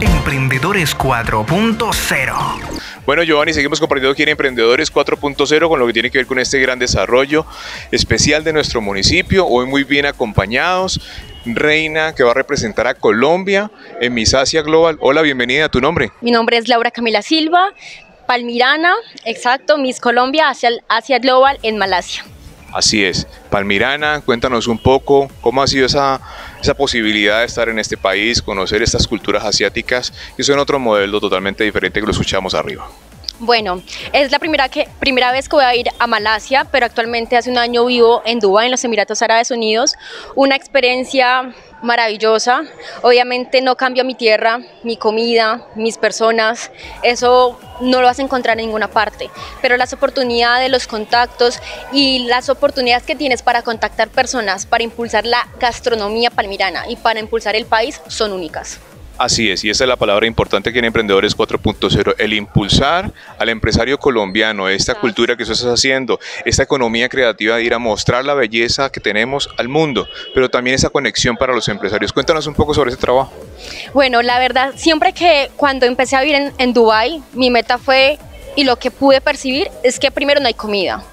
Emprendedores 4.0 bueno, Giovanni, seguimos compartiendo aquí en Emprendedores 4.0 con lo que tiene que ver con este gran desarrollo especial de nuestro municipio. Hoy muy bien acompañados. Reina que va a representar a Colombia en Miss Asia Global. Hola, bienvenida, ¿tu nombre? Mi nombre es Laura Camila Silva, Palmirana, exacto, Miss Colombia Asia, Asia Global en Malasia. Así es. Palmirana, cuéntanos un poco cómo ha sido esa, esa posibilidad de estar en este país, conocer estas culturas asiáticas, que son otro modelo totalmente diferente que lo escuchamos arriba. Bueno, es la primera, que, primera vez que voy a ir a Malasia, pero actualmente hace un año vivo en Dubái, en los Emiratos Árabes Unidos. Una experiencia maravillosa. Obviamente no cambio mi tierra, mi comida, mis personas. Eso no lo vas a encontrar en ninguna parte. Pero las oportunidades, los contactos y las oportunidades que tienes para contactar personas, para impulsar la gastronomía palmirana y para impulsar el país son únicas. Así es, y esa es la palabra importante aquí en Emprendedores 4.0, el impulsar al empresario colombiano, esta cultura que tú estás haciendo, esta economía creativa de ir a mostrar la belleza que tenemos al mundo, pero también esa conexión para los empresarios. Cuéntanos un poco sobre ese trabajo. Bueno, la verdad, siempre que cuando empecé a vivir en, en Dubái, mi meta fue, y lo que pude percibir, es que primero no hay comida,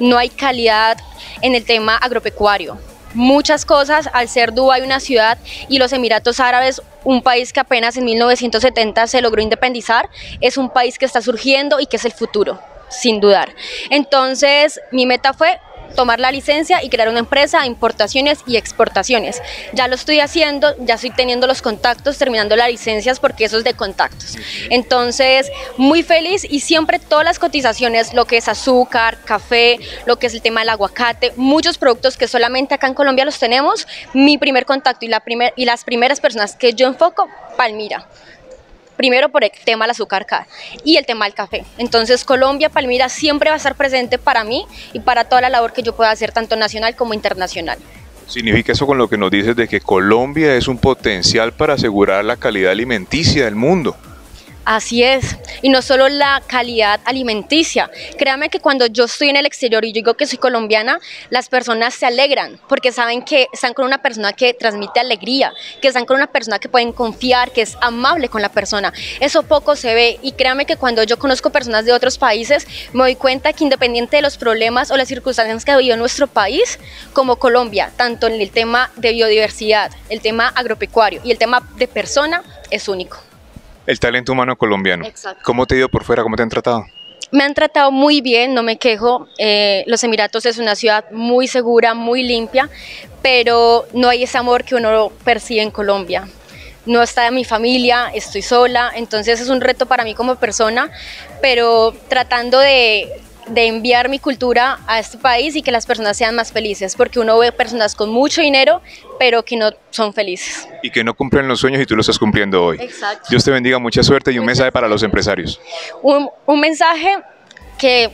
no hay calidad en el tema agropecuario muchas cosas al ser Dubái una ciudad y los Emiratos Árabes un país que apenas en 1970 se logró independizar, es un país que está surgiendo y que es el futuro, sin dudar. Entonces, mi meta fue tomar la licencia y crear una empresa de importaciones y exportaciones. Ya lo estoy haciendo, ya estoy teniendo los contactos, terminando las licencias porque eso es de contactos. Entonces, muy feliz y siempre todas las cotizaciones, lo que es azúcar, café, lo que es el tema del aguacate, muchos productos que solamente acá en Colombia los tenemos, mi primer contacto y, la primer, y las primeras personas que yo enfoco, Palmira primero por el tema del azúcar y el tema del café. Entonces Colombia, Palmira siempre va a estar presente para mí y para toda la labor que yo pueda hacer tanto nacional como internacional. ¿Significa eso con lo que nos dices de que Colombia es un potencial para asegurar la calidad alimenticia del mundo? Así es, y no solo la calidad alimenticia. Créame que cuando yo estoy en el exterior y digo que soy colombiana, las personas se alegran porque saben que están con una persona que transmite alegría, que están con una persona que pueden confiar, que es amable con la persona. Eso poco se ve y créame que cuando yo conozco personas de otros países, me doy cuenta que independiente de los problemas o las circunstancias que ha vivido nuestro país, como Colombia, tanto en el tema de biodiversidad, el tema agropecuario y el tema de persona, es único el talento humano colombiano. ¿Cómo te ha ido por fuera? ¿Cómo te han tratado? Me han tratado muy bien, no me quejo. Eh, los Emiratos es una ciudad muy segura, muy limpia, pero no hay ese amor que uno percibe en Colombia. No está mi familia, estoy sola, entonces es un reto para mí como persona, pero tratando de de enviar mi cultura a este país y que las personas sean más felices, porque uno ve personas con mucho dinero, pero que no son felices. Y que no cumplen los sueños y tú lo estás cumpliendo hoy. Exacto. Dios te bendiga, mucha suerte y un mensaje para los empresarios. Un, un mensaje que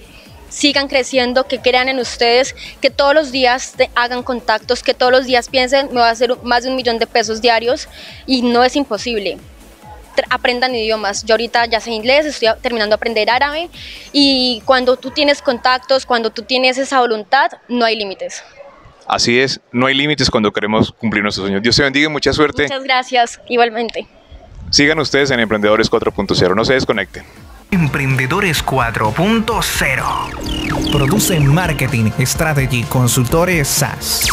sigan creciendo, que crean en ustedes, que todos los días hagan contactos, que todos los días piensen, me va a hacer más de un millón de pesos diarios y no es imposible aprendan idiomas. Yo ahorita ya sé inglés, estoy terminando de aprender árabe y cuando tú tienes contactos, cuando tú tienes esa voluntad, no hay límites. Así es, no hay límites cuando queremos cumplir nuestros sueños. Dios te bendiga, mucha suerte. Muchas gracias, igualmente. Sigan ustedes en Emprendedores 4.0, no se desconecten. Emprendedores 4.0. Produce Marketing Strategy Consultores SAS.